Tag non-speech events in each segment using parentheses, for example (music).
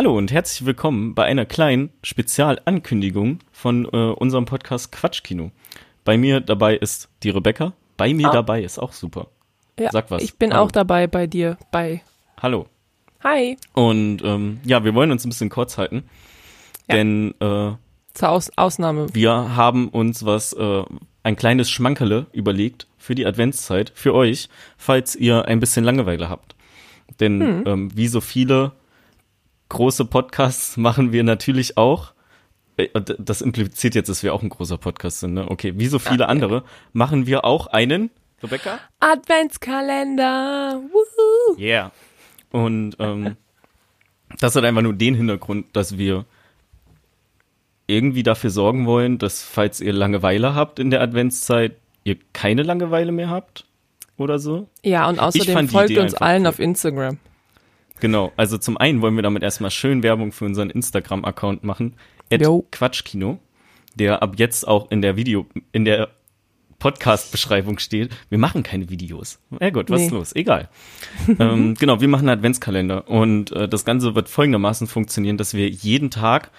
Hallo und herzlich willkommen bei einer kleinen Spezialankündigung von äh, unserem Podcast Quatschkino. Bei mir dabei ist die Rebecca. Bei mir Ah. dabei ist auch super. Ja, Sag was. Ich bin Hallo. auch dabei bei dir. Bei. Hallo. Hi. Und ähm, ja, wir wollen uns ein bisschen kurz halten, Ja. denn äh, Zur Aus Ausnahme. wir haben uns was, äh, ein kleines Schmankerle überlegt für die Adventszeit, für euch, falls ihr ein bisschen Langeweile habt. Denn Hm. ähm, wie so viele große Podcasts machen wir natürlich auch, äh, d- das impliziert jetzt, dass wir auch ein großer Podcast sind, ne? Okay, wie so viele Ja, ja. andere, machen wir auch einen, Rebecca? Adventskalender. Woohoo. Yeah. Und ähm, das hat einfach nur den Hintergrund, dass wir irgendwie dafür sorgen wollen, dass falls ihr Langeweile habt in der Adventszeit, ihr keine Langeweile mehr habt oder so. Ja, und außerdem folgt uns allen cool. auf Instagram. Genau, also zum einen wollen wir damit erstmal schön Werbung für unseren Instagram-Account machen. Quatschkino, der ab jetzt auch in der Video, in der Podcast-Beschreibung steht. Wir machen keine Videos. Ja gut, was ist Nee. los? Egal. (laughs) ähm, genau, wir machen einen Adventskalender und äh, das Ganze wird folgendermaßen funktionieren, dass wir jeden Tag,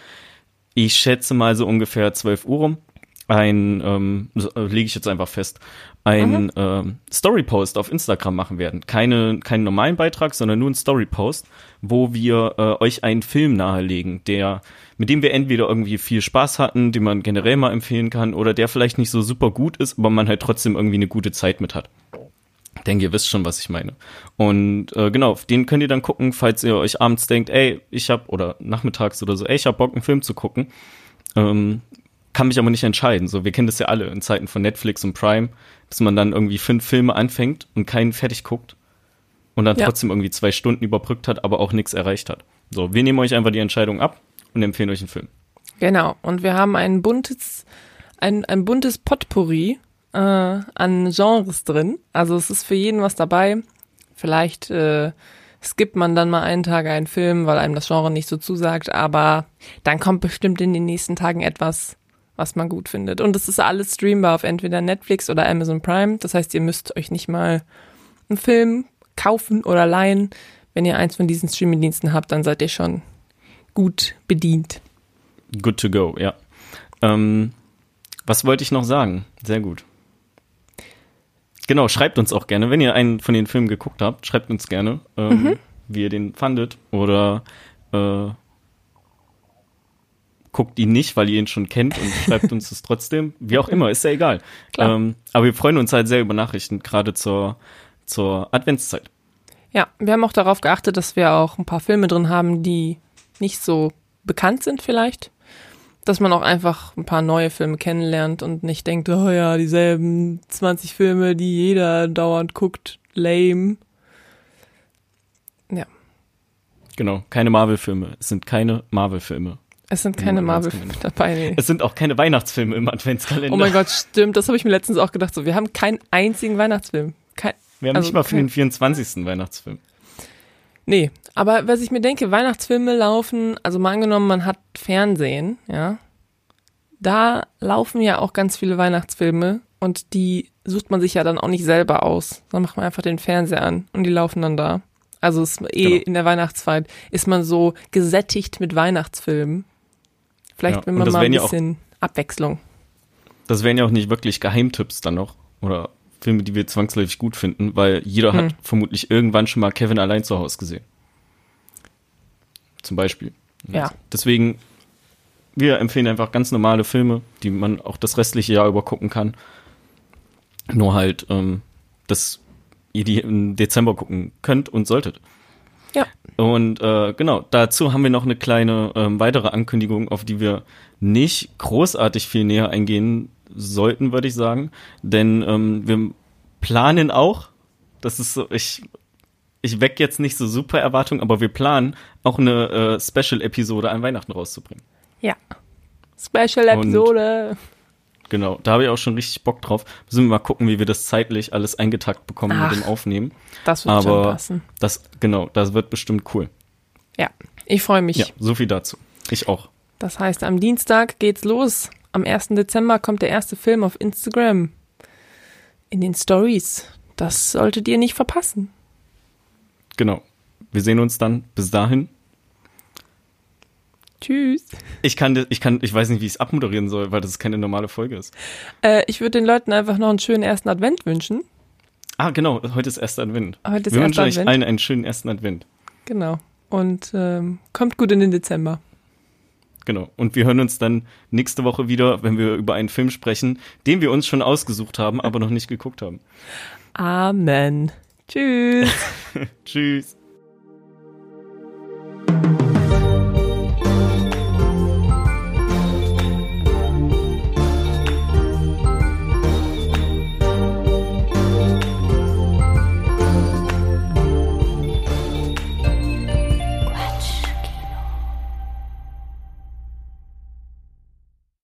ich schätze mal so ungefähr 12 Uhr rum, ein, ähm, äh, lege ich jetzt einfach fest, ein ähm, Story-Post auf Instagram machen werden. Keine, keinen normalen Beitrag, sondern nur ein Story-Post, wo wir äh, euch einen Film nahelegen, der, mit dem wir entweder irgendwie viel Spaß hatten, den man generell mal empfehlen kann, oder der vielleicht nicht so super gut ist, aber man halt trotzdem irgendwie eine gute Zeit mit hat. Ich denke, ihr wisst schon, was ich meine. Und äh, genau, auf den könnt ihr dann gucken, falls ihr euch abends denkt, ey, ich hab, oder nachmittags oder so, ey, ich hab Bock, einen Film zu gucken. Ähm, kann mich aber nicht entscheiden. So, wir kennen das ja alle in Zeiten von Netflix und Prime, dass man dann irgendwie fünf Filme anfängt und keinen fertig guckt und dann Ja. trotzdem irgendwie zwei Stunden überbrückt hat, aber auch nichts erreicht hat. So, wir nehmen euch einfach die Entscheidung ab und empfehlen euch einen Film. Genau. Und wir haben ein buntes, ein, ein buntes Potpourri äh, an Genres drin. Also es ist für jeden was dabei. Vielleicht äh, skippt man dann mal einen Tag einen Film, weil einem das Genre nicht so zusagt, aber dann kommt bestimmt in den nächsten Tagen etwas, was man gut findet. Und es ist alles streambar auf entweder Netflix oder Amazon Prime. Das heißt, ihr müsst euch nicht mal einen Film kaufen oder leihen. Wenn ihr eins von diesen Streamingdiensten habt, dann seid ihr schon gut bedient. Good to go, ja. Ähm, was wollte ich noch sagen? Sehr gut. Genau, schreibt uns auch gerne, wenn ihr einen von den Filmen geguckt habt, schreibt uns gerne, ähm, wie ihr den fandet oder äh, guckt ihn nicht, weil ihr ihn schon kennt und (laughs) schreibt uns es trotzdem. Wie auch immer, ist ja egal. Ähm, aber wir freuen uns halt sehr über Nachrichten, gerade zur, zur Adventszeit. Ja, wir haben auch darauf geachtet, dass wir auch ein paar Filme drin haben, die nicht so bekannt sind vielleicht. Dass man auch einfach ein paar neue Filme kennenlernt und nicht denkt, oh ja, dieselben 20 Filme, die jeder dauernd guckt, lame. Ja, Genau, keine Marvel-Filme. Es sind keine Marvel-Filme. Es sind keine Marvel-Filme (laughs) dabei. Nee. Es sind auch keine Weihnachtsfilme im Adventskalender. Oh mein Gott, (laughs) stimmt, das habe ich mir letztens auch gedacht. So, wir haben keinen einzigen Weihnachtsfilm. Kein, Wir haben Also nicht mal für den 24. Weihnachtsfilm. Nee, aber was ich mir denke, Weihnachtsfilme laufen, also mal angenommen, man hat Fernsehen, ja, da laufen ja auch ganz viele Weihnachtsfilme und die sucht man sich ja dann auch nicht selber aus. Dann macht man einfach den Fernseher an und die laufen dann da. Also ist eh Genau. in der Weihnachtszeit ist man so gesättigt mit Weihnachtsfilmen. Vielleicht Ja, und man mal ein ja auch- bisschen Abwechslung. Das wären ja auch nicht wirklich Geheimtipps dann noch. Oder Filme, die wir zwangsläufig gut finden, weil jeder hat Hm. vermutlich irgendwann schon mal Kevin allein zu Hause gesehen. Zum Beispiel. Ja. Deswegen, wir empfehlen einfach ganz normale Filme, die man auch das restliche Jahr über gucken kann. Nur halt, ähm, dass ihr die im Dezember gucken könnt und solltet. Ja. Und äh, genau, dazu haben wir noch eine kleine ähm, weitere Ankündigung, auf die wir nicht großartig viel näher eingehen sollten, würde ich sagen. Denn ähm, wir planen auch, das ist so, ich, ich weck jetzt nicht so super Erwartungen, aber wir planen auch eine äh, Special-Episode an Weihnachten rauszubringen. Ja. Special Und- Episode. Genau, da habe ich auch schon richtig Bock drauf. Müssen wir mal gucken, wie wir das zeitlich alles eingetakt bekommen Ach. mit dem Aufnehmen. Das wird schon Aber passen. das, genau, das wird bestimmt cool. Ja. Ich freue mich. Ja, so viel dazu. Ich auch. Das heißt, am Dienstag geht's los. Am 1. Dezember kommt der erste Film auf Instagram. In den Stories. Das solltet ihr nicht verpassen. Genau. Wir sehen uns dann bis dahin. Tschüss. Ich kann, ich kann, ich weiß nicht, wie ich es abmoderieren soll, weil das keine normale Folge ist. Äh, ich würde den Leuten einfach noch einen schönen ersten Advent wünschen. Ah, genau, heute ist erster Advent. Heute ist Wir wünschen euch allen einen schönen ersten Advent. Genau. Und ähm, kommt gut in den Dezember. Genau. Und wir hören uns dann nächste Woche wieder, wenn wir über einen Film sprechen, den wir uns schon ausgesucht haben, aber noch nicht geguckt haben. Amen. Tschüss. (laughs) Tschüss.